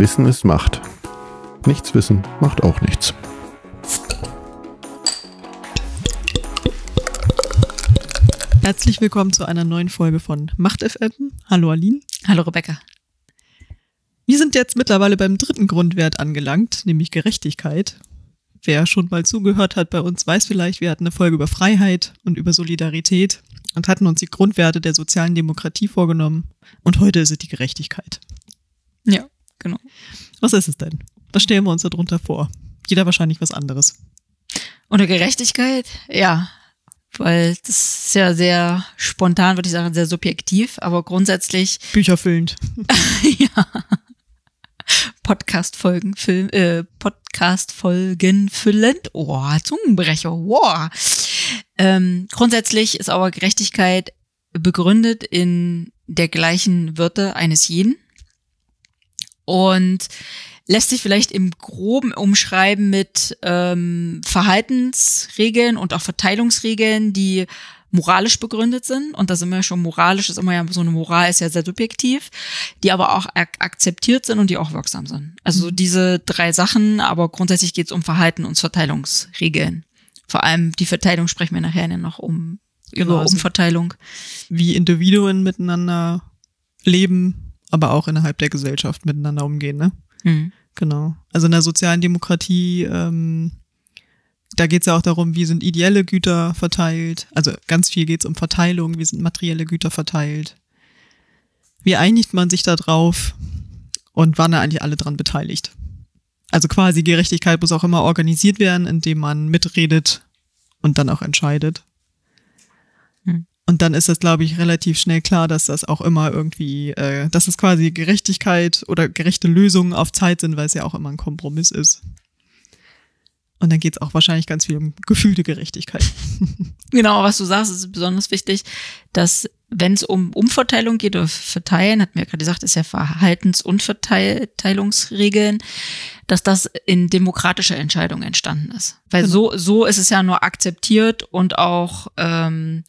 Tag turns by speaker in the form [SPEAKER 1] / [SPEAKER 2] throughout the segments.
[SPEAKER 1] Wissen ist Macht. Nichts wissen macht auch nichts.
[SPEAKER 2] Herzlich willkommen zu einer neuen Folge von Macht FM. Hallo Aline.
[SPEAKER 3] Hallo Rebecca.
[SPEAKER 2] Wir sind jetzt mittlerweile beim dritten Grundwert angelangt, nämlich Gerechtigkeit. Wer schon mal zugehört hat bei uns, weiß vielleicht, wir hatten eine Folge über Freiheit und über Solidarität und hatten uns die Grundwerte der sozialen Demokratie vorgenommen. Und heute ist es die Gerechtigkeit.
[SPEAKER 3] Ja, genau.
[SPEAKER 2] Was ist es denn? Was stellen wir uns darunter vor? Jeder wahrscheinlich was anderes.
[SPEAKER 3] Unter Gerechtigkeit? Ja, weil das ist ja sehr spontan, würde ich sagen, sehr subjektiv, aber grundsätzlich.
[SPEAKER 2] Bücherfüllend.
[SPEAKER 3] ja. Podcast-Folgen, Film, äh, Podcast-Folgen füllend. Oh, Zungenbrecher, wow. Ähm, grundsätzlich ist aber Gerechtigkeit begründet in der gleichen Würde eines jeden und lässt sich vielleicht im Groben umschreiben mit ähm, Verhaltensregeln und auch Verteilungsregeln, die moralisch begründet sind. Und da sind wir schon moralisch, ist immer ja so eine Moral, ist ja sehr subjektiv, die aber auch ak akzeptiert sind und die auch wirksam sind. Also mhm. diese drei Sachen, aber grundsätzlich geht es um Verhalten und Verteilungsregeln. Vor allem die Verteilung sprechen wir nachher noch um über genau, also Umverteilung.
[SPEAKER 2] Wie Individuen miteinander leben, aber auch innerhalb der Gesellschaft miteinander umgehen, ne? Mhm. Genau. Also in der sozialen Demokratie ähm, da geht es ja auch darum, wie sind ideelle Güter verteilt. Also ganz viel geht es um Verteilung, wie sind materielle Güter verteilt. Wie einigt man sich da drauf und wann er eigentlich alle dran beteiligt? Also quasi Gerechtigkeit muss auch immer organisiert werden, indem man mitredet und dann auch entscheidet. Und dann ist das, glaube ich, relativ schnell klar, dass das auch immer irgendwie, äh, dass es quasi Gerechtigkeit oder gerechte Lösungen auf Zeit sind, weil es ja auch immer ein Kompromiss ist. Und dann geht es auch wahrscheinlich ganz viel um gefühlte Gerechtigkeit.
[SPEAKER 3] genau, was du sagst, ist besonders wichtig, dass wenn es um Umverteilung geht oder Verteilen, hat mir gerade gesagt, ist ja Verhaltens- und Verteilungsregeln, dass das in demokratischer Entscheidung entstanden ist. Weil genau. so, so ist es ja nur akzeptiert und auch ähm,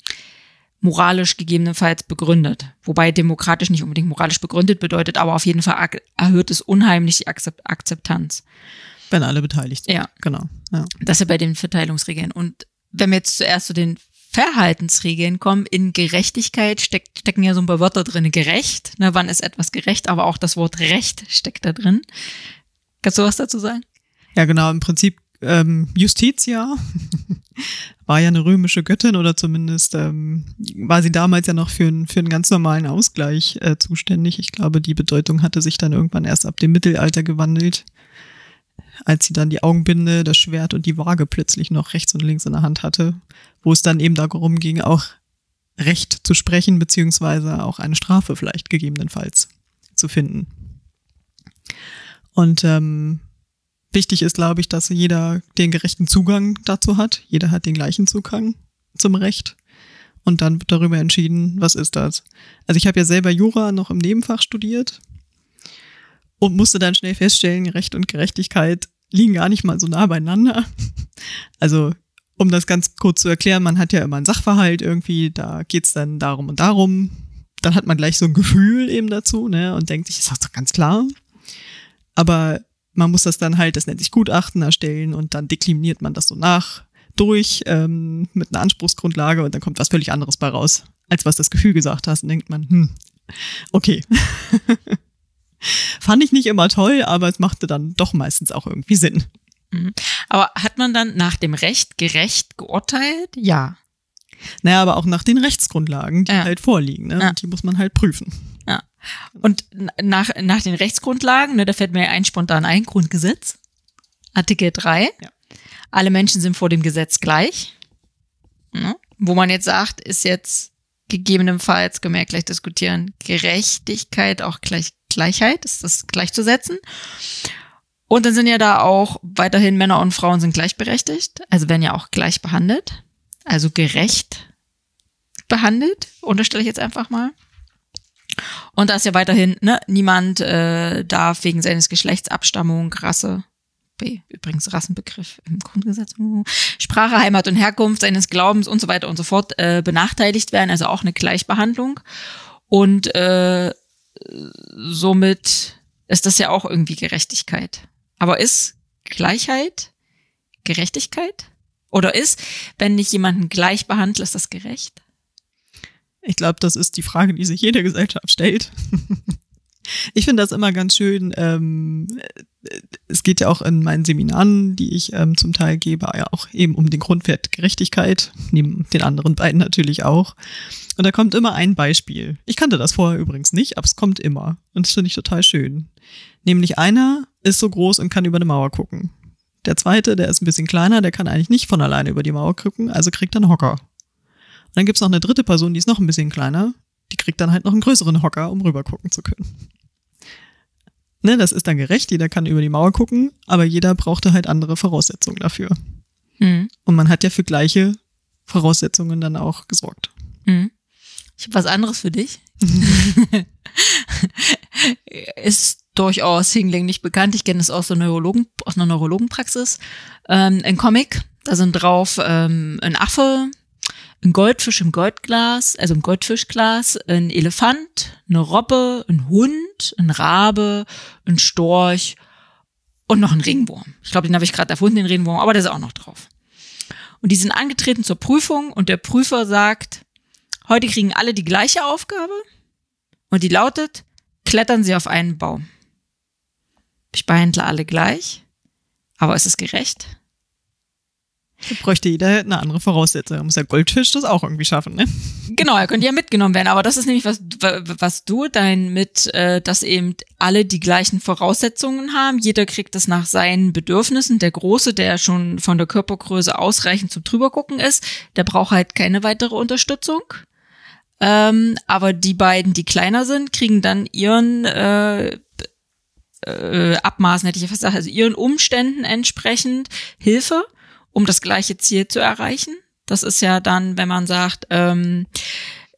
[SPEAKER 3] moralisch gegebenenfalls begründet. Wobei demokratisch nicht unbedingt moralisch begründet bedeutet, aber auf jeden Fall erhöht es unheimlich die Akzeptanz.
[SPEAKER 2] Wenn alle beteiligt sind.
[SPEAKER 3] Ja.
[SPEAKER 2] Genau. Ja.
[SPEAKER 3] Das ist ja bei den Verteilungsregeln. Und wenn wir jetzt zuerst zu den Verhaltensregeln kommen, in Gerechtigkeit steckt, stecken ja so ein paar Wörter drin. Gerecht, ne, wann ist etwas gerecht, aber auch das Wort Recht steckt da drin. Kannst du was dazu sagen?
[SPEAKER 2] Ja, genau. Im Prinzip ähm, Justitia war ja eine römische Göttin oder zumindest ähm, war sie damals ja noch für, ein, für einen ganz normalen Ausgleich äh, zuständig. Ich glaube, die Bedeutung hatte sich dann irgendwann erst ab dem Mittelalter gewandelt als sie dann die Augenbinde, das Schwert und die Waage plötzlich noch rechts und links in der Hand hatte, wo es dann eben darum ging, auch Recht zu sprechen, beziehungsweise auch eine Strafe vielleicht gegebenenfalls zu finden. Und ähm, wichtig ist, glaube ich, dass jeder den gerechten Zugang dazu hat. Jeder hat den gleichen Zugang zum Recht. Und dann wird darüber entschieden, was ist das. Also ich habe ja selber Jura noch im Nebenfach studiert und musste dann schnell feststellen, Recht und Gerechtigkeit liegen gar nicht mal so nah beieinander. Also, um das ganz kurz zu erklären, man hat ja immer einen Sachverhalt irgendwie, da geht's dann darum und darum. Dann hat man gleich so ein Gefühl eben dazu, ne, und denkt sich, ist doch ganz klar. Aber man muss das dann halt, das nennt sich Gutachten erstellen und dann dekliniert man das so nach durch ähm, mit einer Anspruchsgrundlage und dann kommt was völlig anderes bei raus, als was das Gefühl gesagt hast. Und denkt man, hm, okay. Fand ich nicht immer toll, aber es machte dann doch meistens auch irgendwie Sinn.
[SPEAKER 3] Mhm. Aber hat man dann nach dem Recht gerecht geurteilt? Ja.
[SPEAKER 2] Naja, aber auch nach den Rechtsgrundlagen, die ja. halt vorliegen. Ne? Ja. Die muss man halt prüfen.
[SPEAKER 3] Und nach, nach den Rechtsgrundlagen, ne, da fällt mir ein spontan ein, Grundgesetz, Artikel 3. Ja. Alle Menschen sind vor dem Gesetz gleich. Ne? Wo man jetzt sagt, ist jetzt gegebenenfalls, können wir ja gleich diskutieren, Gerechtigkeit auch gleich Gleichheit, ist das gleichzusetzen. Und dann sind ja da auch weiterhin Männer und Frauen sind gleichberechtigt, also werden ja auch gleich behandelt, also gerecht behandelt, unterstelle ich jetzt einfach mal. Und da ist ja weiterhin, ne, niemand äh, darf wegen seines Geschlechts, Abstammung, Rasse, B, übrigens Rassenbegriff im Grundgesetz, uh, Sprache, Heimat und Herkunft seines Glaubens und so weiter und so fort äh, benachteiligt werden, also auch eine Gleichbehandlung. Und äh, somit ist das ja auch irgendwie Gerechtigkeit. Aber ist Gleichheit Gerechtigkeit? Oder ist, wenn ich jemanden gleich behandle, ist das gerecht?
[SPEAKER 2] Ich glaube, das ist die Frage, die sich jede Gesellschaft stellt. ich finde das immer ganz schön. Ähm, es geht ja auch in meinen Seminaren, die ich ähm, zum Teil gebe, ja auch eben um den Grundwert Gerechtigkeit, neben den anderen beiden natürlich auch. Und da kommt immer ein Beispiel. Ich kannte das vorher übrigens nicht, aber es kommt immer. Und das finde ich total schön. Nämlich einer ist so groß und kann über eine Mauer gucken. Der zweite, der ist ein bisschen kleiner, der kann eigentlich nicht von alleine über die Mauer gucken, also kriegt er einen Hocker. Dann gibt's noch eine dritte Person, die ist noch ein bisschen kleiner, die kriegt dann halt noch einen größeren Hocker, um rüber gucken zu können. Ne, das ist dann gerecht, jeder kann über die Mauer gucken, aber jeder brauchte halt andere Voraussetzungen dafür. Mhm. Und man hat ja für gleiche Voraussetzungen dann auch gesorgt.
[SPEAKER 3] Mhm. Ich habe was anderes für dich. ist durchaus hinlänglich bekannt. Ich kenne es aus, der Neurologen, aus einer Neurologenpraxis. Ähm, ein Comic, da sind drauf ähm, ein Affe, ein Goldfisch im Goldglas, also im Goldfischglas, ein Elefant, eine Robbe, ein Hund, ein Rabe, ein Storch und noch ein Regenwurm. Ich glaube, den habe ich gerade erfunden, den Regenwurm, aber der ist auch noch drauf. Und die sind angetreten zur Prüfung und der Prüfer sagt, heute kriegen alle die gleiche Aufgabe und die lautet, klettern Sie auf einen Baum. Ich behandle alle gleich, aber ist es gerecht?
[SPEAKER 2] Bräuchte jeder eine andere Voraussetzung. Da muss der Goldfisch das auch irgendwie schaffen, ne?
[SPEAKER 3] Genau, er könnte ja mitgenommen werden. Aber das ist nämlich, was, was du dein mit, äh, dass eben alle die gleichen Voraussetzungen haben. Jeder kriegt das nach seinen Bedürfnissen. Der Große, der schon von der Körpergröße ausreichend zum drübergucken ist, der braucht halt keine weitere Unterstützung. Ähm, aber die beiden, die kleiner sind, kriegen dann ihren äh, äh, Abmaßen, hätte ich ja fast gesagt, also ihren Umständen entsprechend Hilfe, um das gleiche Ziel zu erreichen. Das ist ja dann, wenn man sagt, ähm,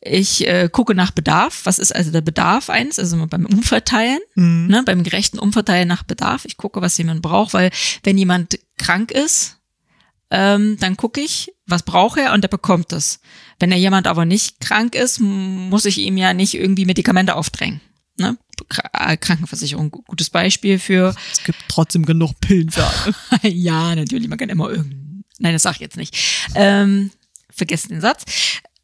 [SPEAKER 3] ich äh, gucke nach Bedarf. Was ist also der Bedarf eins? Also beim Umverteilen, mhm. ne, beim gerechten Umverteilen nach Bedarf. Ich gucke, was jemand braucht, weil wenn jemand krank ist, ähm, dann gucke ich, was braucht er und er bekommt es. Wenn er jemand aber nicht krank ist, muss ich ihm ja nicht irgendwie Medikamente aufdrängen. Ne? Äh, Krankenversicherung, gutes Beispiel für.
[SPEAKER 2] Es gibt trotzdem genug Pillen für alle.
[SPEAKER 3] ja, natürlich, man kann immer irgendeinen. Nein, das sag ich jetzt nicht. Ähm, vergessen den Satz.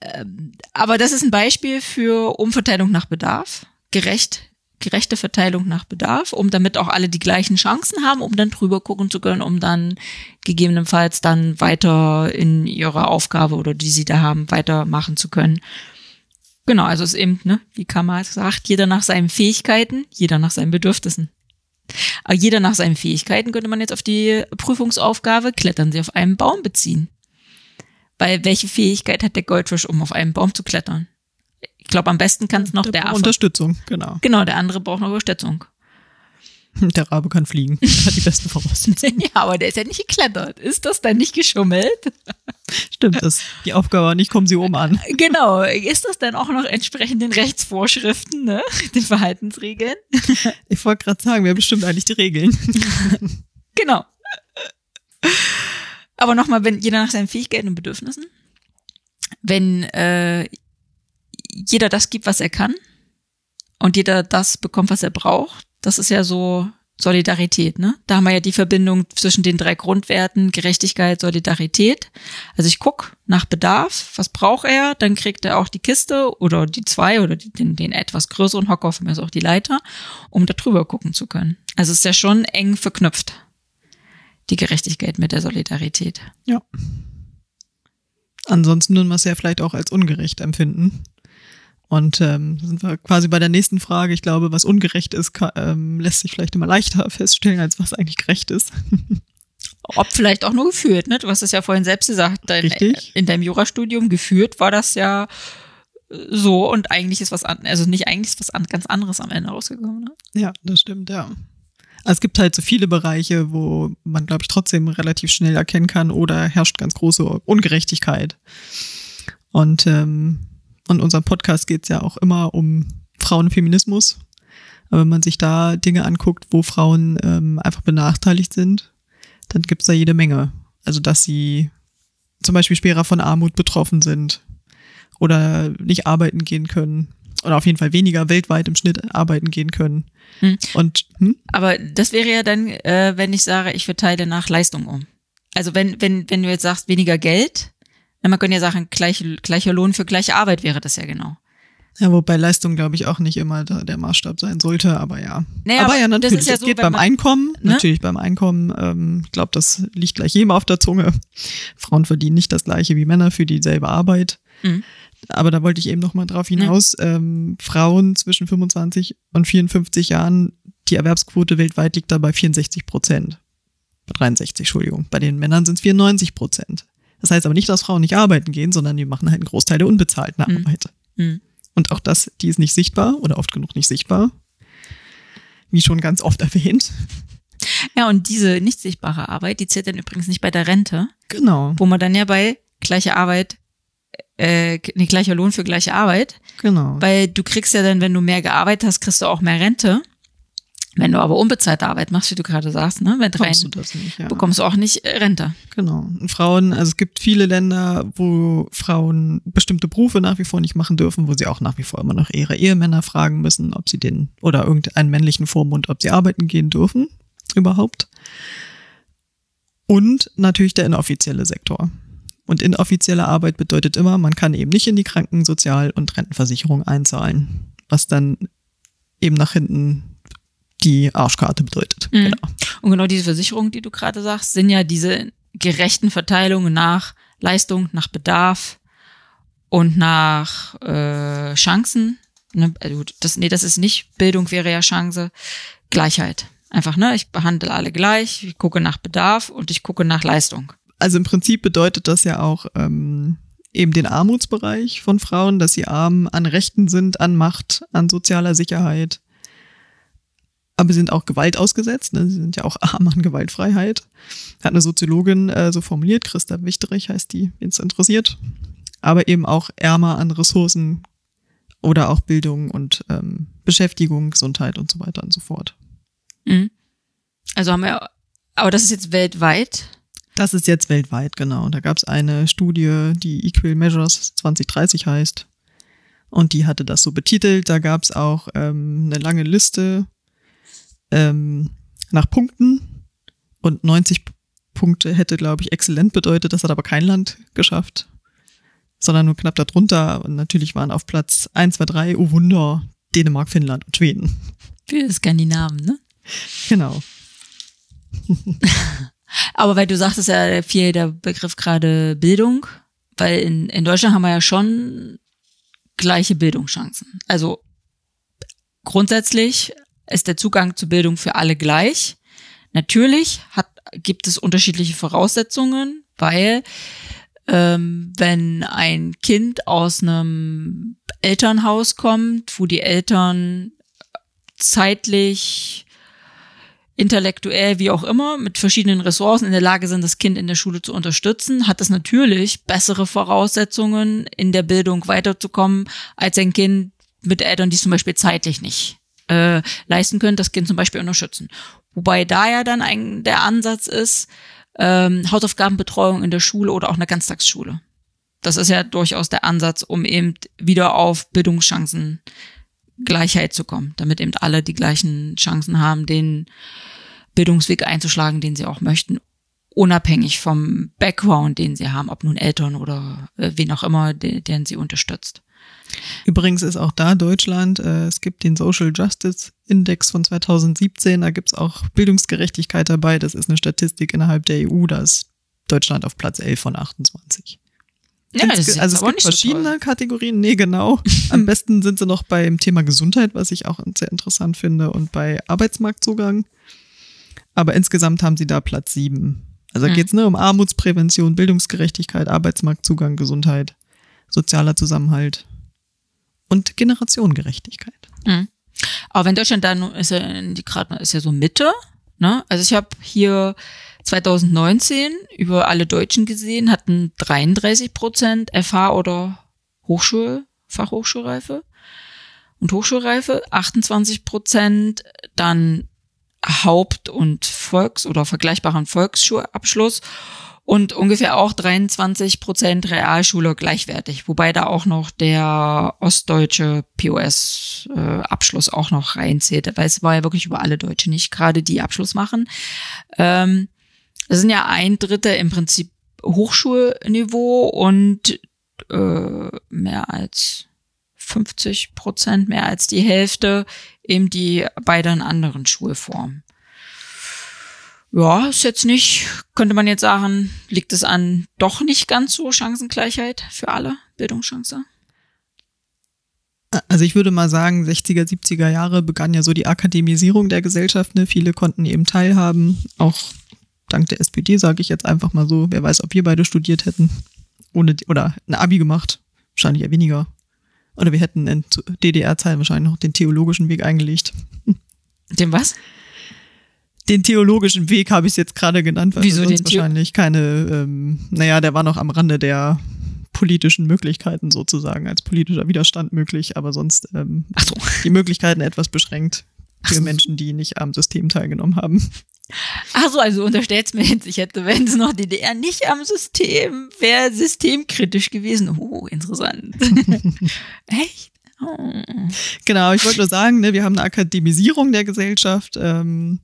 [SPEAKER 3] Ähm, aber das ist ein Beispiel für Umverteilung nach Bedarf. Gerecht gerechte Verteilung nach Bedarf, um damit auch alle die gleichen Chancen haben, um dann drüber gucken zu können, um dann gegebenenfalls dann weiter in ihrer Aufgabe oder die sie da haben, weitermachen zu können. Genau, also es ist eben, ne, wie Kamal sagt, jeder nach seinen Fähigkeiten, jeder nach seinen Bedürfnissen. Aber jeder nach seinen Fähigkeiten könnte man jetzt auf die Prüfungsaufgabe klettern sie auf einen Baum beziehen. Weil welche Fähigkeit hat der Goldfisch, um auf einen Baum zu klettern? Ich glaube, am besten kann es noch der, der Affe.
[SPEAKER 2] Unterstützung, genau.
[SPEAKER 3] Genau, der andere braucht noch Unterstützung.
[SPEAKER 2] Der Rabe kann fliegen. Hat die besten Voraussetzungen.
[SPEAKER 3] ja, aber der ist ja nicht geklettert. Ist das dann nicht geschummelt?
[SPEAKER 2] Stimmt, das die Aufgabe nicht, kommen sie oben an.
[SPEAKER 3] Genau. Ist das dann auch noch entsprechend den Rechtsvorschriften, ne? Den Verhaltensregeln?
[SPEAKER 2] Ich wollte gerade sagen, wer bestimmt eigentlich die Regeln?
[SPEAKER 3] genau. Aber nochmal, wenn jeder nach seinen Fähigkeiten und Bedürfnissen, wenn äh, jeder das gibt, was er kann und jeder das bekommt, was er braucht. Das ist ja so Solidarität, ne? Da haben wir ja die Verbindung zwischen den drei Grundwerten Gerechtigkeit, Solidarität. Also ich guck nach Bedarf, was braucht er, dann kriegt er auch die Kiste oder die zwei oder den, den etwas größeren Hocker, von mir ist auch die Leiter, um da drüber gucken zu können. Also es ist ja schon eng verknüpft, die Gerechtigkeit mit der Solidarität.
[SPEAKER 2] Ja. Ansonsten würden wir es ja vielleicht auch als ungerecht empfinden. Und ähm, sind wir quasi bei der nächsten Frage. Ich glaube, was ungerecht ist, kann, ähm, lässt sich vielleicht immer leichter feststellen, als was eigentlich gerecht ist.
[SPEAKER 3] Ob vielleicht auch nur geführt, ne? Du hast es ja vorhin selbst gesagt, dein,
[SPEAKER 2] Richtig.
[SPEAKER 3] in deinem Jurastudium geführt war das ja äh, so und eigentlich ist was an, also nicht eigentlich ist was an, ganz anderes am Ende rausgekommen, ne?
[SPEAKER 2] Ja, das stimmt, ja. Also es gibt halt so viele Bereiche, wo man, glaube ich, trotzdem relativ schnell erkennen kann oder herrscht ganz große Ungerechtigkeit. Und ähm, und unserem Podcast geht es ja auch immer um Frauenfeminismus. Aber wenn man sich da Dinge anguckt, wo Frauen ähm, einfach benachteiligt sind, dann gibt's da jede Menge. Also dass sie zum Beispiel schwerer von Armut betroffen sind oder nicht arbeiten gehen können oder auf jeden Fall weniger weltweit im Schnitt arbeiten gehen können. Hm. Und
[SPEAKER 3] hm? aber das wäre ja dann, äh, wenn ich sage, ich verteile nach Leistung um. Also wenn wenn wenn du jetzt sagst weniger Geld, dann man könnte ja sagen gleich, gleicher Lohn für gleiche Arbeit wäre das ja genau.
[SPEAKER 2] Ja, wobei Leistung, glaube ich, auch nicht immer der Maßstab sein sollte, aber ja. Naja, aber, aber ja, natürlich. Ja es so, geht beim man, Einkommen, ne? natürlich beim Einkommen, ähm, ich glaube, das liegt gleich jedem auf der Zunge. Frauen verdienen nicht das gleiche wie Männer für dieselbe Arbeit. Mhm. Aber da wollte ich eben noch mal drauf hinaus. Mhm. Ähm, Frauen zwischen 25 und 54 Jahren, die Erwerbsquote weltweit liegt da bei 64 Prozent. 63, Entschuldigung. Bei den Männern sind es 94 Prozent. Das heißt aber nicht, dass Frauen nicht arbeiten gehen, sondern die machen halt einen Großteil der unbezahlten mhm. Arbeit. Mhm. Und auch das, die ist nicht sichtbar oder oft genug nicht sichtbar. Wie schon ganz oft erwähnt.
[SPEAKER 3] Ja, und diese nicht sichtbare Arbeit, die zählt dann übrigens nicht bei der Rente.
[SPEAKER 2] Genau.
[SPEAKER 3] Wo man dann ja bei gleicher Arbeit, äh, nicht gleicher Lohn für gleiche Arbeit.
[SPEAKER 2] Genau.
[SPEAKER 3] Weil du kriegst ja dann, wenn du mehr gearbeitet hast, kriegst du auch mehr Rente. Wenn du aber unbezahlte Arbeit machst, wie du gerade sagst, ne, wenn rein, du das nicht, ja. bekommst du auch nicht äh, Rente.
[SPEAKER 2] Genau. Und Frauen, also es gibt viele Länder, wo Frauen bestimmte Berufe nach wie vor nicht machen dürfen, wo sie auch nach wie vor immer noch ihre Ehemänner fragen müssen, ob sie den oder irgendeinen männlichen Vormund, ob sie arbeiten gehen dürfen überhaupt. Und natürlich der inoffizielle Sektor. Und inoffizielle Arbeit bedeutet immer, man kann eben nicht in die Kranken-, Sozial- und Rentenversicherung einzahlen, was dann eben nach hinten die Arschkarte bedeutet.
[SPEAKER 3] Mhm. Genau. Und genau diese Versicherungen, die du gerade sagst, sind ja diese gerechten Verteilungen nach Leistung, nach Bedarf und nach äh, Chancen. Ne? Also das, nee, das ist nicht Bildung wäre ja Chance, Gleichheit. Einfach, ne? Ich behandle alle gleich, ich gucke nach Bedarf und ich gucke nach Leistung.
[SPEAKER 2] Also im Prinzip bedeutet das ja auch ähm, eben den Armutsbereich von Frauen, dass sie arm an Rechten sind, an Macht, an sozialer Sicherheit, aber sie sind auch Gewalt ausgesetzt. Ne? Sie sind ja auch arm an Gewaltfreiheit. Hat eine Soziologin äh, so formuliert, Christa Wichterich heißt die, wen es interessiert. Aber eben auch ärmer an Ressourcen oder auch Bildung und ähm, Beschäftigung, Gesundheit und so weiter und so fort.
[SPEAKER 3] Mhm. Also haben wir, aber das ist jetzt weltweit.
[SPEAKER 2] Das ist jetzt weltweit, genau. Da gab es eine Studie, die Equal Measures 2030 heißt. Und die hatte das so betitelt. Da gab es auch ähm, eine lange Liste ähm, nach Punkten und 90 Punkte hätte, glaube ich, exzellent bedeutet. Das hat aber kein Land geschafft, sondern nur knapp darunter. Und natürlich waren auf Platz 1, 2, 3, oh Wunder, Dänemark, Finnland und Schweden.
[SPEAKER 3] Für Skandinaven, ne?
[SPEAKER 2] Genau.
[SPEAKER 3] aber weil du sagtest ja viel der Begriff gerade Bildung, weil in, in Deutschland haben wir ja schon gleiche Bildungschancen. Also grundsätzlich ist der Zugang zur Bildung für alle gleich. Natürlich hat, gibt es unterschiedliche Voraussetzungen, weil ähm, wenn ein Kind aus einem Elternhaus kommt, wo die Eltern zeitlich, intellektuell, wie auch immer, mit verschiedenen Ressourcen in der Lage sind, das Kind in der Schule zu unterstützen, hat es natürlich bessere Voraussetzungen, in der Bildung weiterzukommen, als ein Kind mit Eltern, die zum Beispiel zeitlich nicht äh, leisten können, das Kind zum Beispiel unterstützen. Wobei da ja dann ein, der Ansatz ist, ähm, Hausaufgabenbetreuung in der Schule oder auch eine Ganztagsschule. Das ist ja durchaus der Ansatz, um eben wieder auf Bildungschancen Gleichheit zu kommen, damit eben alle die gleichen Chancen haben, den Bildungsweg einzuschlagen, den sie auch möchten, unabhängig vom Background, den sie haben, ob nun Eltern oder äh, wen auch immer, den, den sie unterstützt.
[SPEAKER 2] Übrigens ist auch da Deutschland, äh, es gibt den Social Justice Index von 2017, da gibt's auch Bildungsgerechtigkeit dabei. Das ist eine Statistik innerhalb der EU, da ist Deutschland auf Platz 11 von 28. Ja, das ist also es gibt verschiedene so Kategorien. Nee, genau. Am besten sind sie noch beim Thema Gesundheit, was ich auch sehr interessant finde, und bei Arbeitsmarktzugang. Aber insgesamt haben sie da Platz 7. Also da hm. geht's ne, um Armutsprävention, Bildungsgerechtigkeit, Arbeitsmarktzugang, Gesundheit, sozialer Zusammenhalt und Generationengerechtigkeit.
[SPEAKER 3] Mhm. Aber wenn Deutschland dann ist ja die gerade ist ja so Mitte, ne? Also ich habe hier 2019 über alle Deutschen gesehen, hatten 33 Prozent FH oder Hochschul, Fachhochschulreife und Hochschulreife, 28 Prozent dann Haupt- und Volks- oder vergleichbaren Volksschulabschluss und ungefähr auch 23 Prozent Realschule gleichwertig, wobei da auch noch der ostdeutsche POS-Abschluss äh, auch noch reinzählt, weil es war ja wirklich über alle Deutsche nicht gerade die Abschluss machen. Ähm, das sind ja ein Drittel im Prinzip Hochschulniveau und äh, mehr als 50 Prozent, mehr als die Hälfte eben die beiden anderen Schulformen ja, ist jetzt nicht, könnte man jetzt sagen, liegt es an doch nicht ganz so Chancengleichheit für alle, Bildungschance?
[SPEAKER 2] Also ich würde mal sagen, 60er, 70er Jahre begann ja so die Akademisierung der Gesellschaft. Ne? Viele konnten eben teilhaben, auch dank der SPD, sage ich jetzt einfach mal so. Wer weiß, ob wir beide studiert hätten ohne oder ein Abi gemacht, wahrscheinlich eher weniger. Oder wir hätten in DDR-Zeiten wahrscheinlich noch den theologischen Weg eingelegt.
[SPEAKER 3] Den was?
[SPEAKER 2] Den theologischen Weg habe ich jetzt gerade genannt, weil Wieso sonst wahrscheinlich keine, ähm, naja, der war noch am Rande der politischen Möglichkeiten sozusagen, als politischer Widerstand möglich, aber sonst ähm, so. die Möglichkeiten etwas beschränkt für so. Menschen, die nicht am System teilgenommen haben.
[SPEAKER 3] Ach so, also unterstellt mir jetzt, ich hätte, wenn es noch DDR nicht am System, wäre systemkritisch gewesen. Oh, interessant. Echt?
[SPEAKER 2] Genau, ich wollte nur sagen, ne, wir haben eine Akademisierung der Gesellschaft ähm,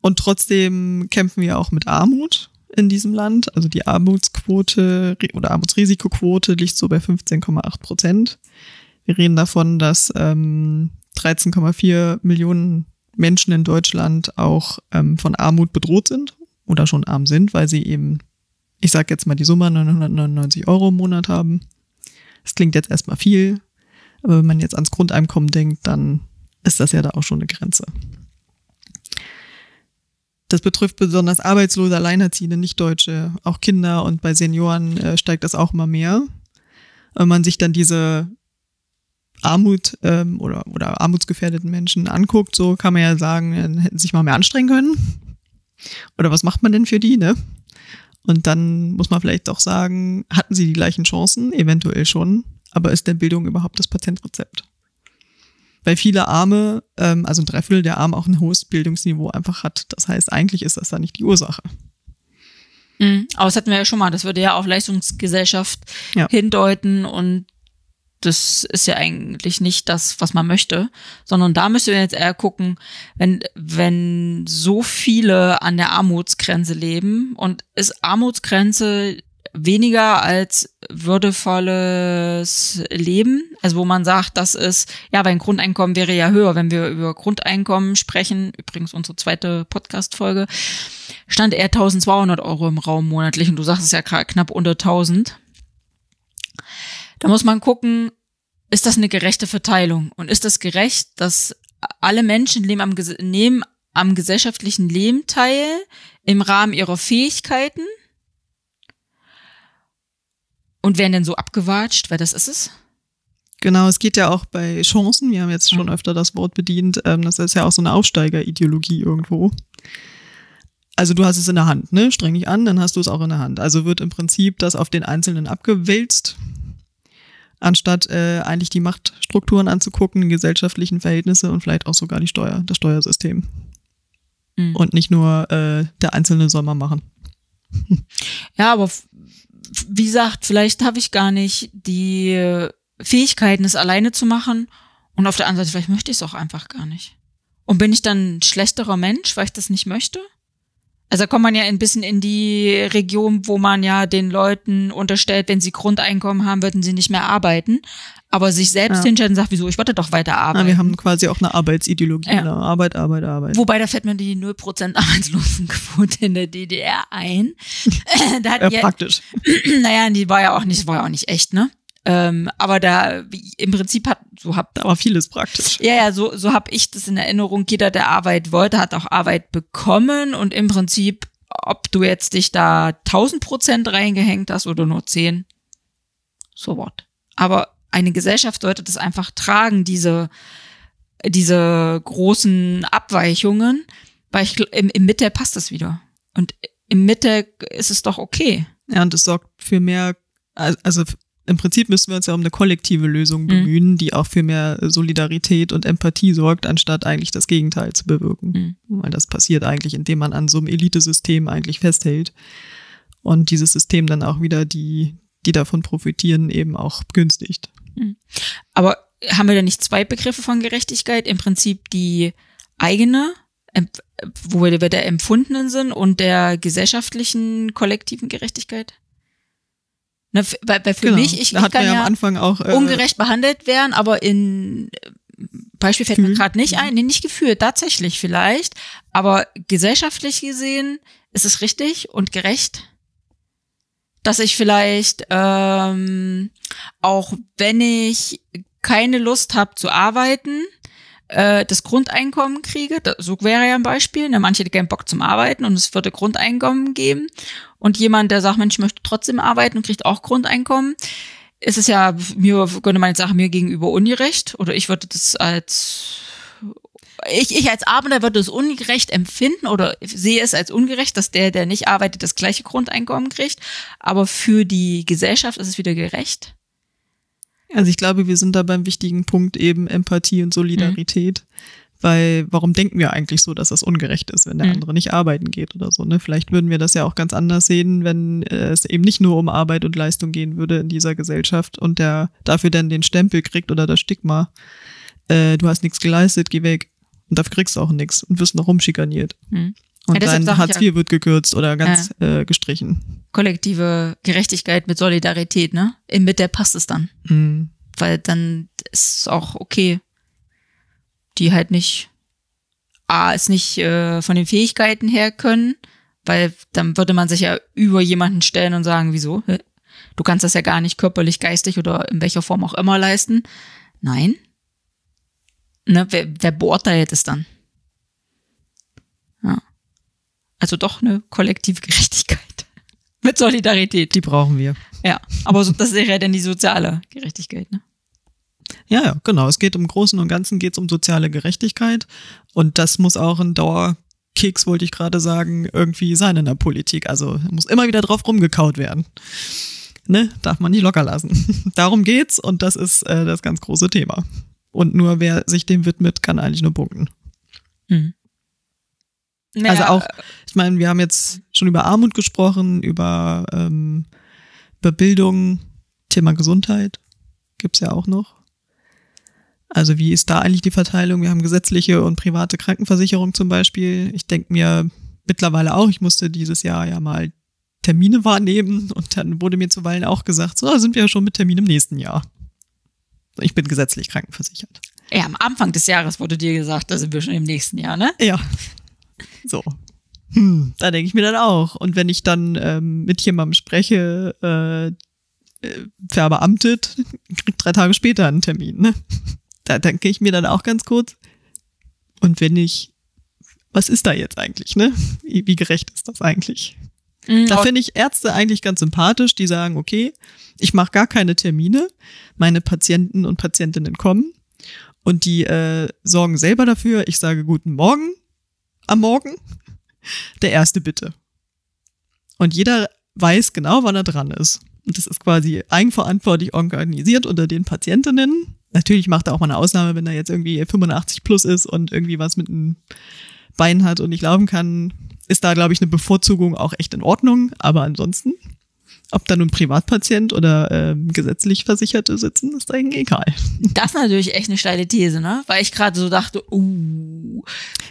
[SPEAKER 2] und trotzdem kämpfen wir auch mit Armut in diesem Land. Also die Armutsquote oder Armutsrisikoquote liegt so bei 15,8 Prozent. Wir reden davon, dass ähm, 13,4 Millionen Menschen in Deutschland auch ähm, von Armut bedroht sind oder schon arm sind, weil sie eben, ich sage jetzt mal die Summe 999 Euro im Monat haben. Das klingt jetzt erstmal viel, aber wenn man jetzt ans Grundeinkommen denkt, dann ist das ja da auch schon eine Grenze. Das betrifft besonders Arbeitslose, Alleinerziehende, Nicht-Deutsche, auch Kinder und bei Senioren äh, steigt das auch immer mehr. Wenn man sich dann diese Armut ähm, oder, oder armutsgefährdeten Menschen anguckt, so kann man ja sagen, dann hätten sich mal mehr anstrengen können. Oder was macht man denn für die, ne? Und dann muss man vielleicht auch sagen, hatten sie die gleichen Chancen? Eventuell schon. Aber ist denn Bildung überhaupt das Patentrezept? Weil viele Arme, ähm, also ein Dreiviertel der Arme auch ein hohes Bildungsniveau einfach hat. Das heißt, eigentlich ist das da nicht die Ursache.
[SPEAKER 3] Mhm. Aber das hatten wir ja schon mal. Das würde ja auf Leistungsgesellschaft ja. hindeuten und das ist ja eigentlich nicht das, was man möchte, sondern da müssen wir jetzt eher gucken, wenn, wenn so viele an der Armutsgrenze leben und ist Armutsgrenze weniger als würdevolles Leben. Also wo man sagt, das ist, ja, weil ein Grundeinkommen wäre ja höher, wenn wir über Grundeinkommen sprechen. Übrigens unsere zweite Podcast-Folge stand eher 1200 Euro im Raum monatlich und du sagst es ja knapp unter 1000. Da muss man gucken, ist das eine gerechte Verteilung? Und ist das gerecht, dass alle Menschen nehmen am, nehmen am gesellschaftlichen Leben teil im Rahmen ihrer Fähigkeiten? Und werden denn so abgewatscht, weil das ist es?
[SPEAKER 2] Genau, es geht ja auch bei Chancen, wir haben jetzt schon öfter das Wort bedient, ähm, das ist ja auch so eine Aufsteigerideologie irgendwo. Also du hast es in der Hand, ne? Streng dich an, dann hast du es auch in der Hand. Also wird im Prinzip das auf den Einzelnen abgewälzt, anstatt äh, eigentlich die Machtstrukturen anzugucken, die gesellschaftlichen Verhältnisse und vielleicht auch sogar die Steuer, das Steuersystem. Mhm. Und nicht nur äh, der Einzelne soll mal machen.
[SPEAKER 3] Ja, aber wie gesagt, vielleicht habe ich gar nicht die Fähigkeiten, es alleine zu machen. Und auf der anderen Seite, vielleicht möchte ich es auch einfach gar nicht. Und bin ich dann ein schlechterer Mensch, weil ich das nicht möchte? Also da kommt man ja ein bisschen in die Region, wo man ja den Leuten unterstellt, wenn sie Grundeinkommen haben, würden sie nicht mehr arbeiten. Aber sich selbst ja. hinstellen und sagt, wieso, ich wollte doch weiter arbeiten.
[SPEAKER 2] Ja, wir haben quasi auch eine Arbeitsideologie. Ja. Ne? Arbeit, Arbeit, Arbeit.
[SPEAKER 3] Wobei, da fällt mir die 0% Arbeitslosenquote in der DDR ein.
[SPEAKER 2] da hat ja, ja, praktisch.
[SPEAKER 3] naja, die war ja auch nicht, war ja auch nicht echt, ne? Ähm, aber da im Prinzip hat so habt
[SPEAKER 2] aber vieles praktisch.
[SPEAKER 3] Ja, ja, so so habe ich das in Erinnerung. Jeder, der Arbeit wollte, hat auch Arbeit bekommen und im Prinzip, ob du jetzt dich da 1000 Prozent reingehängt hast oder nur 10, so what. Aber eine Gesellschaft sollte das einfach tragen, diese diese großen Abweichungen, weil ich im, im Mitte passt das wieder und im Mitte ist es doch okay.
[SPEAKER 2] Ja, und es sorgt für mehr, also im Prinzip müssen wir uns ja um eine kollektive Lösung mhm. bemühen, mhm. die auch für mehr Solidarität und Empathie sorgt, anstatt eigentlich das Gegenteil zu bewirken. Mhm. Weil das passiert eigentlich, indem man an so einem Elitesystem eigentlich festhält. und dieses System dann auch wieder die, die davon profitieren, eben auch begünstigt.
[SPEAKER 3] Hm. Aber haben wir da nicht zwei Begriffe von Gerechtigkeit? Im Prinzip die eigene, wo wir der empfundenen sind und der gesellschaftlichen, kollektiven Gerechtigkeit? Ne, weil, weil für genau. mich, ich, ich kann ja,
[SPEAKER 2] auch,
[SPEAKER 3] äh, ungerecht behandelt werden, aber in Beispiel fällt mir gerade nicht ein, nee, nicht gefühlt, tatsächlich vielleicht, aber gesellschaftlich gesehen ist es richtig und gerecht, dass ich vielleicht ähm, auch wenn ich keine Lust habe zu arbeiten, äh, das Grundeinkommen kriege. So wäre ja ein Beispiel. Ne? Manche hätten keinen Bock zum Arbeiten und es würde Grundeinkommen geben. Und jemand, der sagt, Mensch, ich möchte trotzdem arbeiten und kriegt auch Grundeinkommen. ist Es ja, mir könnte man jetzt sagen, mir gegenüber ungerecht. Oder ich würde das als ich, ich als Arbeiter würde es ungerecht empfinden oder sehe es als ungerecht, dass der, der nicht arbeitet, das gleiche Grundeinkommen kriegt. Aber für die Gesellschaft ist es wieder gerecht.
[SPEAKER 2] Also ich glaube, wir sind da beim wichtigen Punkt eben Empathie und Solidarität. Mhm. Weil warum denken wir eigentlich so, dass das ungerecht ist, wenn der mhm. andere nicht arbeiten geht oder so? Ne? Vielleicht würden wir das ja auch ganz anders sehen, wenn äh, es eben nicht nur um Arbeit und Leistung gehen würde in dieser Gesellschaft und der dafür dann den Stempel kriegt oder das Stigma. Äh, du hast nichts geleistet, geh weg. Und dafür kriegst du auch nichts und wirst noch rumschikaniert. Mhm. Und ja, dein Hartz IV wird gekürzt oder ganz ja. äh, gestrichen.
[SPEAKER 3] Kollektive Gerechtigkeit mit Solidarität, ne? In Mitte passt es dann. Mhm. Weil dann ist es auch okay, die halt nicht, A, es nicht äh, von den Fähigkeiten her können, weil dann würde man sich ja über jemanden stellen und sagen, wieso? Du kannst das ja gar nicht körperlich, geistig oder in welcher Form auch immer leisten. Nein. Ne, wer, wer beurteilt es dann? Ja. Also doch eine kollektive Gerechtigkeit. Mit Solidarität.
[SPEAKER 2] Die brauchen wir.
[SPEAKER 3] Ja, aber so, das wäre ja dann die soziale Gerechtigkeit, ne?
[SPEAKER 2] Ja, ja, genau. Es geht im Großen und Ganzen geht es um soziale Gerechtigkeit. Und das muss auch ein Dauerkeks, wollte ich gerade sagen, irgendwie sein in der Politik. Also muss immer wieder drauf rumgekaut werden. Ne? Darf man nicht locker lassen. Darum geht's und das ist äh, das ganz große Thema. Und nur wer sich dem widmet, kann eigentlich nur punkten. Mhm. Naja, also auch, ich meine, wir haben jetzt schon über Armut gesprochen, über, ähm, über Bildung, Thema Gesundheit gibt's ja auch noch. Also wie ist da eigentlich die Verteilung? Wir haben gesetzliche und private Krankenversicherung zum Beispiel. Ich denke mir mittlerweile auch, ich musste dieses Jahr ja mal Termine wahrnehmen und dann wurde mir zuweilen auch gesagt, so sind wir ja schon mit Termin im nächsten Jahr. Ich bin gesetzlich krankenversichert.
[SPEAKER 3] Ja, am Anfang des Jahres wurde dir gesagt, da sind wir schon im nächsten Jahr, ne?
[SPEAKER 2] Ja. So. Hm, da denke ich mir dann auch. Und wenn ich dann ähm, mit jemandem spreche, äh, äh verbeamtet, kriegt drei Tage später einen Termin, ne? Da denke ich mir dann auch ganz kurz. Und wenn ich, was ist da jetzt eigentlich, ne? Wie, wie gerecht ist das eigentlich? Mhm, da finde ich Ärzte eigentlich ganz sympathisch, die sagen, okay, ich mache gar keine Termine, meine Patienten und Patientinnen kommen und die äh, sorgen selber dafür. Ich sage guten Morgen am Morgen, der erste bitte. Und jeder weiß genau, wann er dran ist. Und das ist quasi eigenverantwortlich organisiert unter den Patientinnen. Natürlich macht er auch mal eine Ausnahme, wenn er jetzt irgendwie 85 plus ist und irgendwie was mit einem Bein hat und nicht laufen kann, ist da, glaube ich, eine Bevorzugung auch echt in Ordnung. Aber ansonsten, ob da nun Privatpatient oder ähm, gesetzlich Versicherte sitzen, ist eigentlich egal.
[SPEAKER 3] Das ist natürlich echt eine steile These, ne? Weil ich gerade so dachte, uh.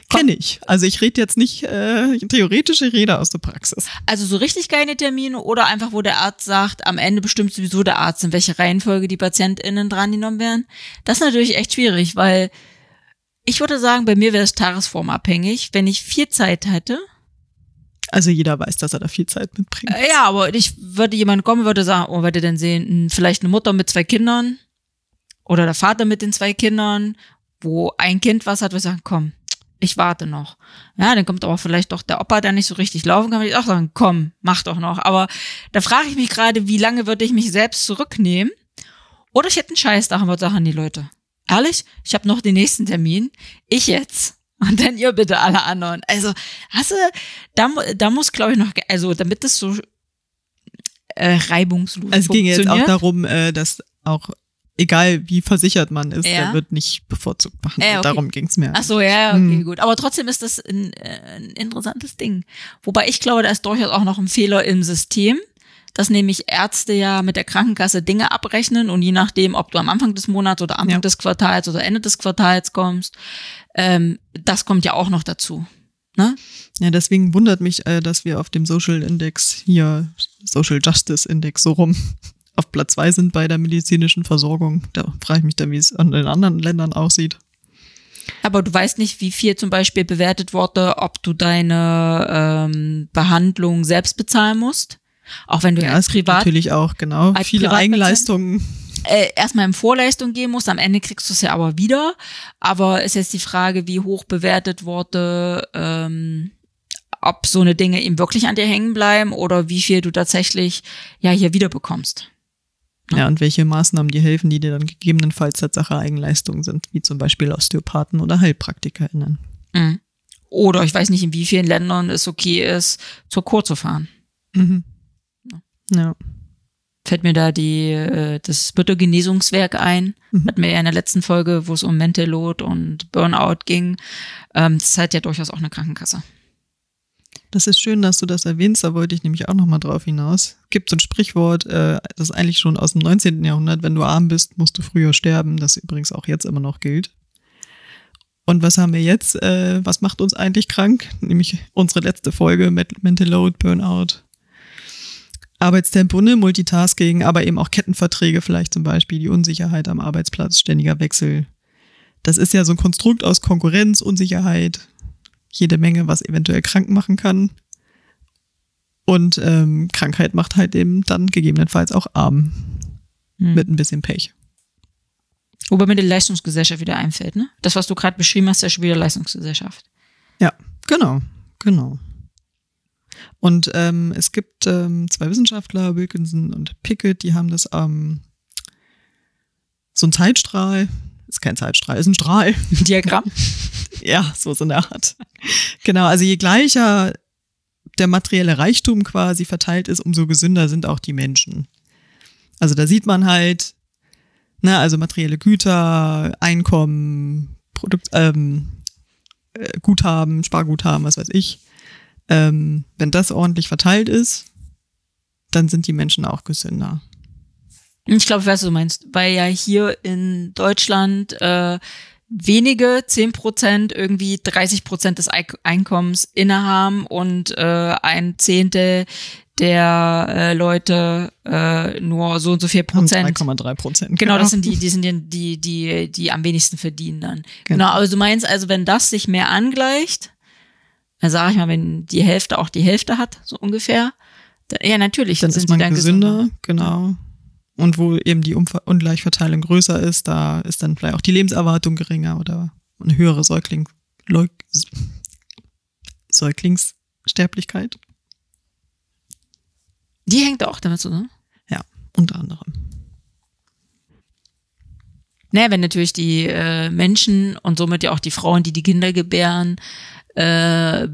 [SPEAKER 2] Kenne ich. Also ich rede jetzt nicht äh, theoretische Rede aus der Praxis.
[SPEAKER 3] Also so richtig keine Termine oder einfach, wo der Arzt sagt, am Ende bestimmt sowieso der Arzt, in welche Reihenfolge die PatientInnen dran genommen werden. Das ist natürlich echt schwierig, weil ich würde sagen, bei mir wäre es tagesformabhängig. Wenn ich viel Zeit hätte,
[SPEAKER 2] also jeder weiß, dass er da viel Zeit mitbringt.
[SPEAKER 3] Äh, ja, aber ich würde jemand kommen, würde sagen, oh, würde denn sehen, vielleicht eine Mutter mit zwei Kindern oder der Vater mit den zwei Kindern, wo ein Kind was hat, würde sagen, komm, ich warte noch. Ja, dann kommt aber vielleicht doch der Opa, der nicht so richtig laufen kann, würde ich auch sagen, komm, mach doch noch. Aber da frage ich mich gerade, wie lange würde ich mich selbst zurücknehmen? Oder ich hätte einen Scheiß da und würde sagen, die Leute, ehrlich, ich habe noch den nächsten Termin. Ich jetzt. Und dann ihr bitte alle anderen. Also, hast du, da, da muss, glaube ich, noch, also damit das so äh, reibungslos
[SPEAKER 2] Es ging jetzt auch darum, äh, dass auch egal wie versichert man ist, ja. der wird nicht bevorzugt behandelt. Äh, okay. Darum ging's mir.
[SPEAKER 3] Ach so, ja, okay, hm. gut. Aber trotzdem ist das ein, äh, ein interessantes Ding. Wobei ich glaube, da ist durchaus auch noch ein Fehler im System dass nämlich Ärzte ja mit der Krankenkasse Dinge abrechnen und je nachdem, ob du am Anfang des Monats oder Anfang ja. des Quartals oder Ende des Quartals kommst, ähm, das kommt ja auch noch dazu. Ne?
[SPEAKER 2] Ja, deswegen wundert mich, äh, dass wir auf dem Social Index hier, Social Justice Index so rum, auf Platz zwei sind bei der medizinischen Versorgung. Da frage ich mich dann, wie es an den anderen Ländern aussieht.
[SPEAKER 3] Aber du weißt nicht, wie viel zum Beispiel bewertet wurde, ob du deine ähm, Behandlung selbst bezahlen musst. Auch wenn du ja, als privat
[SPEAKER 2] natürlich auch genau viele Eigenleistungen
[SPEAKER 3] äh, erstmal in Vorleistung gehen musst, am Ende kriegst du es ja aber wieder. Aber ist jetzt die Frage, wie hoch bewertet wurde, ähm, ob so eine Dinge eben wirklich an dir hängen bleiben oder wie viel du tatsächlich ja hier wieder bekommst.
[SPEAKER 2] Ja, ja und welche Maßnahmen dir helfen, die dir dann gegebenenfalls Tatsache Eigenleistungen sind, wie zum Beispiel Osteopathen oder HeilpraktikerInnen.
[SPEAKER 3] Mhm. Oder ich weiß nicht, in wie vielen Ländern es okay ist, zur Kur zu fahren.
[SPEAKER 2] Mhm. Ja.
[SPEAKER 3] Fällt mir da die, äh, das Büttergenesungswerk ein. Mhm. Hatten wir ja in der letzten Folge, wo es um Mental Load und Burnout ging. Ähm, das hat ja durchaus auch eine Krankenkasse.
[SPEAKER 2] Das ist schön, dass du das erwähnst, da wollte ich nämlich auch nochmal drauf hinaus. Es gibt so ein Sprichwort, äh, das ist eigentlich schon aus dem 19. Jahrhundert, wenn du arm bist, musst du früher sterben, das übrigens auch jetzt immer noch gilt. Und was haben wir jetzt? Äh, was macht uns eigentlich krank? Nämlich unsere letzte Folge mit Mental Load, Burnout, Arbeitstempo, ne, Multitasking, aber eben auch Kettenverträge vielleicht zum Beispiel, die Unsicherheit am Arbeitsplatz, ständiger Wechsel. Das ist ja so ein Konstrukt aus Konkurrenz, Unsicherheit, jede Menge, was eventuell krank machen kann. Und ähm, Krankheit macht halt eben dann gegebenenfalls auch arm. Hm. Mit ein bisschen Pech.
[SPEAKER 3] Wobei mir die Leistungsgesellschaft wieder einfällt, ne? Das, was du gerade beschrieben hast, ist ja schon wieder Leistungsgesellschaft.
[SPEAKER 2] Ja, genau, genau. Und ähm, es gibt ähm, zwei Wissenschaftler, Wilkinson und Pickett, die haben das ähm, so ein Zeitstrahl, ist kein Zeitstrahl, ist ein Strahl.
[SPEAKER 3] Diagramm.
[SPEAKER 2] ja, so so eine Art. Genau, also je gleicher der materielle Reichtum quasi verteilt ist, umso gesünder sind auch die Menschen. Also da sieht man halt, ne, also materielle Güter, Einkommen, Produkt, ähm, äh, Guthaben, Sparguthaben, was weiß ich. Ähm, wenn das ordentlich verteilt ist, dann sind die Menschen auch gesünder.
[SPEAKER 3] Ich glaube, ich weiß, was du meinst, weil ja hier in Deutschland äh, wenige, zehn Prozent, irgendwie 30 Prozent des Einkommens innehaben und äh, ein Zehntel der äh, Leute äh, nur so und so viel Prozent.
[SPEAKER 2] 3,3 Prozent.
[SPEAKER 3] Genau, das sind die, die sind die, die, die am wenigsten verdienen dann. Genau. genau, aber du meinst also, wenn das sich mehr angleicht, dann sage ich mal, wenn die Hälfte auch die Hälfte hat, so ungefähr, dann, ja natürlich,
[SPEAKER 2] dann ist man dann gesünder, gesünder, genau. Und wo eben die Umver Ungleichverteilung größer ist, da ist dann vielleicht auch die Lebenserwartung geringer oder eine höhere Säugling Leuk Säuglingssterblichkeit.
[SPEAKER 3] Die hängt auch damit zusammen.
[SPEAKER 2] Ja, unter anderem.
[SPEAKER 3] Naja, wenn natürlich die äh, Menschen und somit ja auch die Frauen, die die Kinder gebären, äh,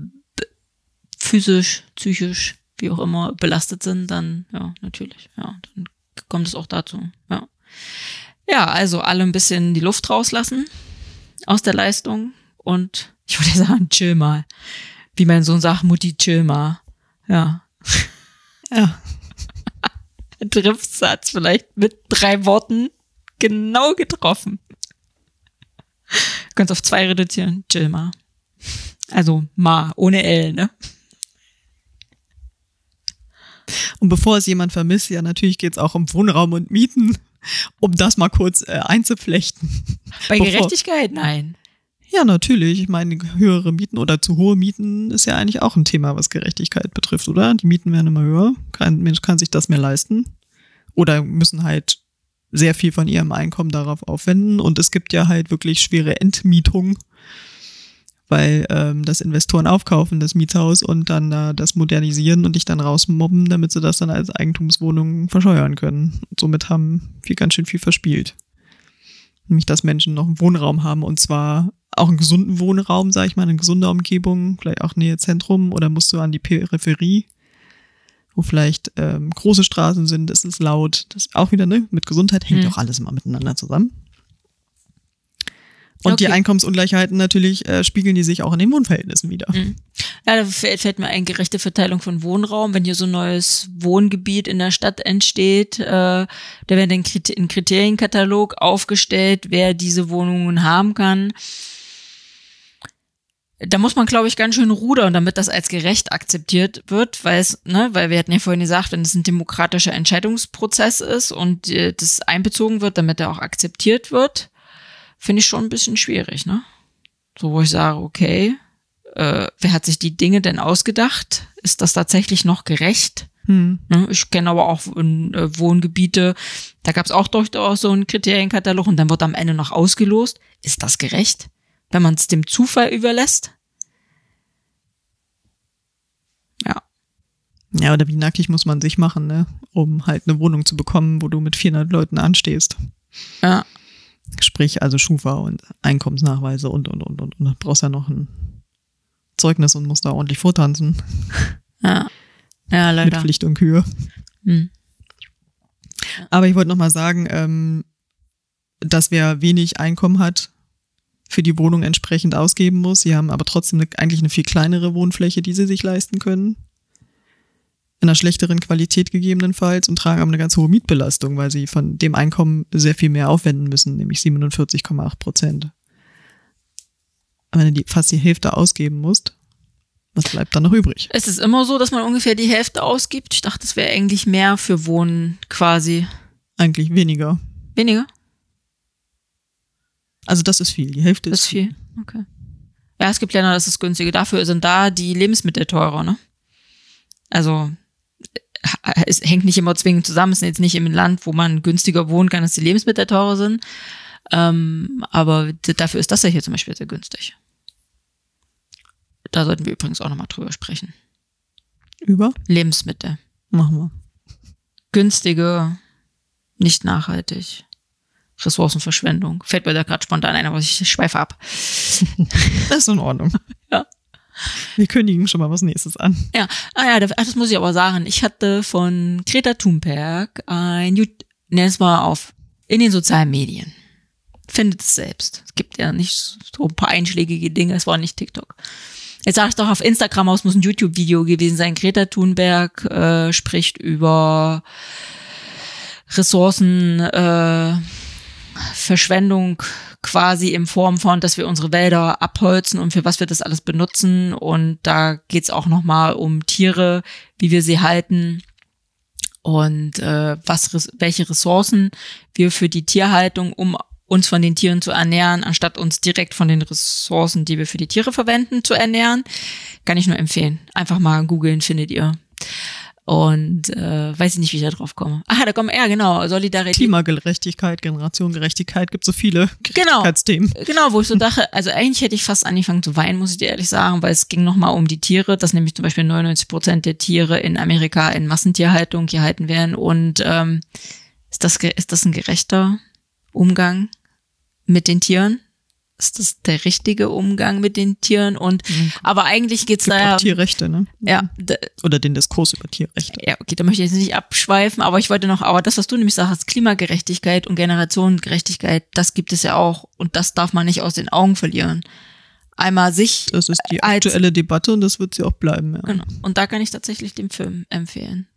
[SPEAKER 3] physisch, psychisch, wie auch immer, belastet sind, dann ja, natürlich, ja, dann kommt es auch dazu, ja. Ja, also alle ein bisschen die Luft rauslassen aus der Leistung und ich würde sagen, chill mal. Wie mein Sohn sagt, Mutti, chill mal. Ja.
[SPEAKER 2] Ja.
[SPEAKER 3] Driftsatz vielleicht mit drei Worten genau getroffen. Kannst auf zwei reduzieren. Chill mal. Also Ma, ohne L, ne?
[SPEAKER 2] Und bevor es jemand vermisst, ja, natürlich geht es auch um Wohnraum und Mieten, um das mal kurz äh, einzuflechten.
[SPEAKER 3] Bei bevor, Gerechtigkeit? Nein.
[SPEAKER 2] Ja, natürlich. Ich meine, höhere Mieten oder zu hohe Mieten ist ja eigentlich auch ein Thema, was Gerechtigkeit betrifft, oder? Die Mieten werden immer höher. Kein Mensch kann sich das mehr leisten. Oder müssen halt sehr viel von ihrem Einkommen darauf aufwenden. Und es gibt ja halt wirklich schwere Entmietungen weil ähm, das Investoren aufkaufen, das Mietshaus und dann äh, das modernisieren und dich dann rausmobben, damit sie das dann als Eigentumswohnung verscheuern können. Und somit haben wir ganz schön viel verspielt. Nämlich, dass Menschen noch einen Wohnraum haben und zwar auch einen gesunden Wohnraum, sag ich mal, eine gesunde Umgebung, vielleicht auch Nähe Zentrum oder musst du an die Peripherie, wo vielleicht ähm, große Straßen sind, ist es laut. Das auch wieder, ne? Mit Gesundheit hängt
[SPEAKER 3] Hm.
[SPEAKER 2] auch alles immer miteinander zusammen. Und die
[SPEAKER 3] Okay.
[SPEAKER 2] Einkommensungleichheiten natürlich äh, spiegeln die sich auch in den Wohnverhältnissen wieder.
[SPEAKER 3] Mhm. Ja, da fällt, mir ein, gerechte Verteilung von Wohnraum. Wenn hier so ein neues Wohngebiet in der Stadt entsteht, äh, da wird ein, Kriter ein Kriterienkatalog aufgestellt, wer diese Wohnungen haben kann. Da muss man, glaube ich, ganz schön rudern, damit das als gerecht akzeptiert wird, weil es, ne, weil wir hatten ja vorhin gesagt, wenn es ein demokratischer Entscheidungsprozess ist und äh, das einbezogen wird, damit er auch akzeptiert wird, finde ich schon ein bisschen schwierig, ne? So, wo ich sage, okay, äh, wer hat sich die Dinge denn ausgedacht? Ist das tatsächlich noch gerecht?
[SPEAKER 2] Hm.
[SPEAKER 3] Ne, Ich kenne aber auch äh, Wohngebiete, da gab es auch durchaus so einen Kriterienkatalog und dann wird am Ende noch ausgelost. Ist das gerecht, wenn man es dem Zufall überlässt? Ja,
[SPEAKER 2] Ja, oder wie nackig muss man sich machen, ne? Um halt eine Wohnung zu bekommen, wo du mit 400 Leuten anstehst.
[SPEAKER 3] ja,
[SPEAKER 2] Sprich, also Schufa und Einkommensnachweise und, und, und, und. Und du brauchst ja noch ein Zeugnis und musst da ordentlich vortanzen.
[SPEAKER 3] ja, ja,
[SPEAKER 2] Mit
[SPEAKER 3] leider.
[SPEAKER 2] Pflicht und Kühe.
[SPEAKER 3] Hm.
[SPEAKER 2] Aber ich wollte noch mal sagen, ähm, dass wer wenig Einkommen hat, für die Wohnung entsprechend ausgeben muss. Sie haben aber trotzdem eine, eigentlich eine viel kleinere Wohnfläche, die sie sich leisten können. In einer schlechteren Qualität gegebenenfalls und tragen aber eine ganz hohe Mietbelastung, weil sie von dem Einkommen sehr viel mehr aufwenden müssen, nämlich 47,8 Prozent. Wenn du die, fast die Hälfte ausgeben musst, was bleibt dann noch übrig?
[SPEAKER 3] Es ist immer so, dass man ungefähr die Hälfte ausgibt. Ich dachte, es wäre eigentlich mehr für Wohnen quasi.
[SPEAKER 2] Eigentlich weniger.
[SPEAKER 3] Weniger?
[SPEAKER 2] Also das ist viel. Die Hälfte
[SPEAKER 3] Das
[SPEAKER 2] ist
[SPEAKER 3] viel. Okay. Ja, es gibt Länder, das ist günstiger. Dafür sind da die Lebensmittel teurer, ne? Also es hängt nicht immer zwingend zusammen. Es ist jetzt nicht im Land, wo man günstiger wohnen kann, dass die Lebensmittel teurer sind. Ähm, aber dafür ist das ja hier zum Beispiel sehr günstig. Da sollten wir übrigens auch nochmal drüber sprechen.
[SPEAKER 2] über.
[SPEAKER 3] Lebensmittel.
[SPEAKER 2] Machen wir.
[SPEAKER 3] Günstige, nicht nachhaltig. Ressourcenverschwendung. Fällt mir da gerade spontan ein, aber ich schweife ab.
[SPEAKER 2] Das ist in Ordnung.
[SPEAKER 3] Ja.
[SPEAKER 2] Wir kündigen schon mal was nächstes an.
[SPEAKER 3] Ja, ah ja, das muss ich aber sagen. Ich hatte von Greta Thunberg ein, ne, es war auf, in den sozialen Medien. Findet es selbst. Es gibt ja nicht so ein paar einschlägige Dinge, es war nicht TikTok. Jetzt sage ich doch auf Instagram aus, muss ein YouTube-Video gewesen sein. Greta Thunberg äh, spricht über Ressourcen, äh, Verschwendung quasi in Form von, dass wir unsere Wälder abholzen und für was wir das alles benutzen. Und da geht's auch nochmal um Tiere, wie wir sie halten und äh, was welche Ressourcen wir für die Tierhaltung, um uns von den Tieren zu ernähren, anstatt uns direkt von den Ressourcen, die wir für die Tiere verwenden, zu ernähren. Kann ich nur empfehlen. Einfach mal googeln, findet ihr. Und äh, weiß ich nicht, wie ich da drauf komme. Ah, da kommen ja genau, Solidarität.
[SPEAKER 2] Klimagerechtigkeit, Generationengerechtigkeit, gibt so viele
[SPEAKER 3] Genau.
[SPEAKER 2] Gerechtigkeitsthemen.
[SPEAKER 3] Genau, wo ich so dachte, also eigentlich hätte ich fast angefangen zu weinen, muss ich dir ehrlich sagen, weil es ging nochmal um die Tiere, dass nämlich zum Beispiel 99 Prozent der Tiere in Amerika in Massentierhaltung gehalten werden. Und ähm, ist, das, ist das ein gerechter Umgang mit den Tieren? Ist das der richtige Umgang mit den Tieren? Und aber eigentlich geht's
[SPEAKER 2] Gibt
[SPEAKER 3] da ja.
[SPEAKER 2] Tierrechte, ne?
[SPEAKER 3] Ja, d-
[SPEAKER 2] Oder den Diskurs über Tierrechte.
[SPEAKER 3] ja, okay, da möchte ich jetzt nicht abschweifen, aber ich wollte noch, aber das, was du nämlich sagst, Klimagerechtigkeit und Generationengerechtigkeit, das gibt es ja auch und das darf man nicht aus den Augen verlieren. Einmal sich,
[SPEAKER 2] Das ist die
[SPEAKER 3] Als-
[SPEAKER 2] aktuelle Debatte und das wird sie auch bleiben. Ja.
[SPEAKER 3] genau. Und da kann ich tatsächlich den Film empfehlen.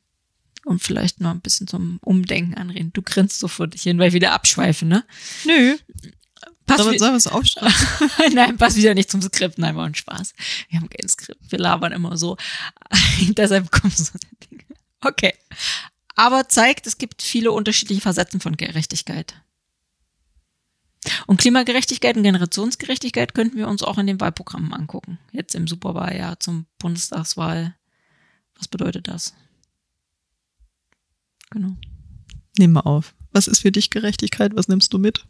[SPEAKER 3] Und vielleicht noch ein bisschen zum Umdenken anreden. Du grinst so vor dich hin, weil wir wieder abschweifen, ne?
[SPEAKER 2] Nö,
[SPEAKER 3] Pass,
[SPEAKER 2] sollen sollen wir es aufschreiben?
[SPEAKER 3] Nein, passt wieder nicht zum Skript. Nein, war ein Spaß. Wir haben kein Skript. Wir labern immer so. Deshalb kommen so Dinge. Okay. Aber zeigt, es gibt viele unterschiedliche Facetten von Gerechtigkeit. Und Klimagerechtigkeit und Generationsgerechtigkeit könnten wir uns auch in den Wahlprogrammen angucken. Jetzt im Superwahljahr zum Bundestagswahl. Was bedeutet das? Genau.
[SPEAKER 2] Nehmen wir auf. Was ist für dich Gerechtigkeit? Was nimmst du mit?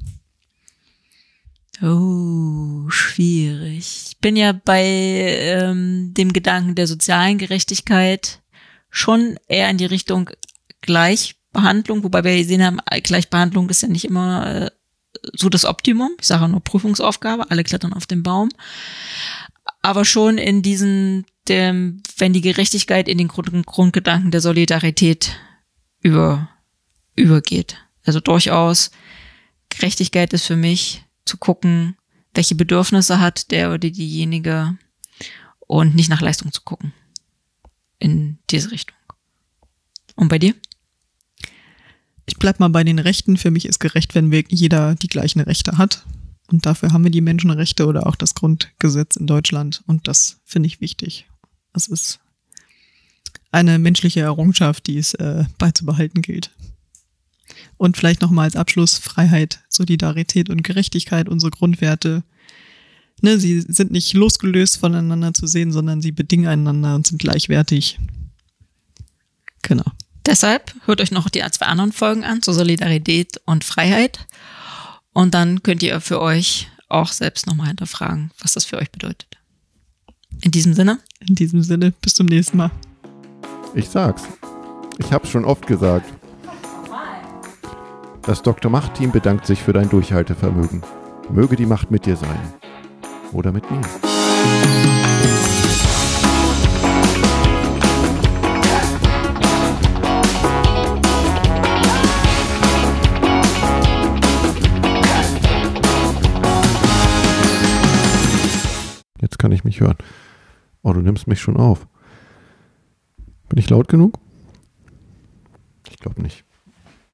[SPEAKER 3] Oh, schwierig. Ich bin ja bei ähm, dem Gedanken der sozialen Gerechtigkeit schon eher in die Richtung Gleichbehandlung, wobei wir gesehen haben, Gleichbehandlung ist ja nicht immer äh, so das Optimum. Ich sage nur Prüfungsaufgabe, alle klettern auf den Baum. Aber schon in diesen dem, wenn die Gerechtigkeit in den Grund, Grundgedanken der Solidarität über, übergeht. Also durchaus Gerechtigkeit ist für mich zu gucken, welche Bedürfnisse hat der oder diejenige und nicht nach Leistung zu gucken. In diese Richtung. Und bei dir?
[SPEAKER 2] Ich bleib mal bei den Rechten. Für mich ist gerecht, wenn wir jeder die gleichen Rechte hat. Und dafür haben wir die Menschenrechte oder auch das Grundgesetz in Deutschland. Und das finde ich wichtig. Das ist eine menschliche Errungenschaft, die es äh, beizubehalten gilt. Und vielleicht nochmal als Abschluss Freiheit, Solidarität und Gerechtigkeit, unsere Grundwerte. Ne, sie sind nicht losgelöst voneinander zu sehen, sondern sie bedingen einander und sind gleichwertig. Genau.
[SPEAKER 3] Deshalb hört euch noch die zwei anderen Folgen an zur Solidarität und Freiheit. Und dann könnt ihr für euch auch selbst nochmal hinterfragen, was das für euch bedeutet. In diesem Sinne?
[SPEAKER 2] In diesem Sinne, bis zum nächsten Mal.
[SPEAKER 1] Ich sag's. Ich hab's schon oft gesagt. Das Dr. Macht-Team bedankt sich für dein Durchhaltevermögen. Möge die Macht mit dir sein. Oder mit mir. Jetzt kann ich mich hören. Oh, du nimmst mich schon auf. Bin ich laut genug? Ich glaube nicht.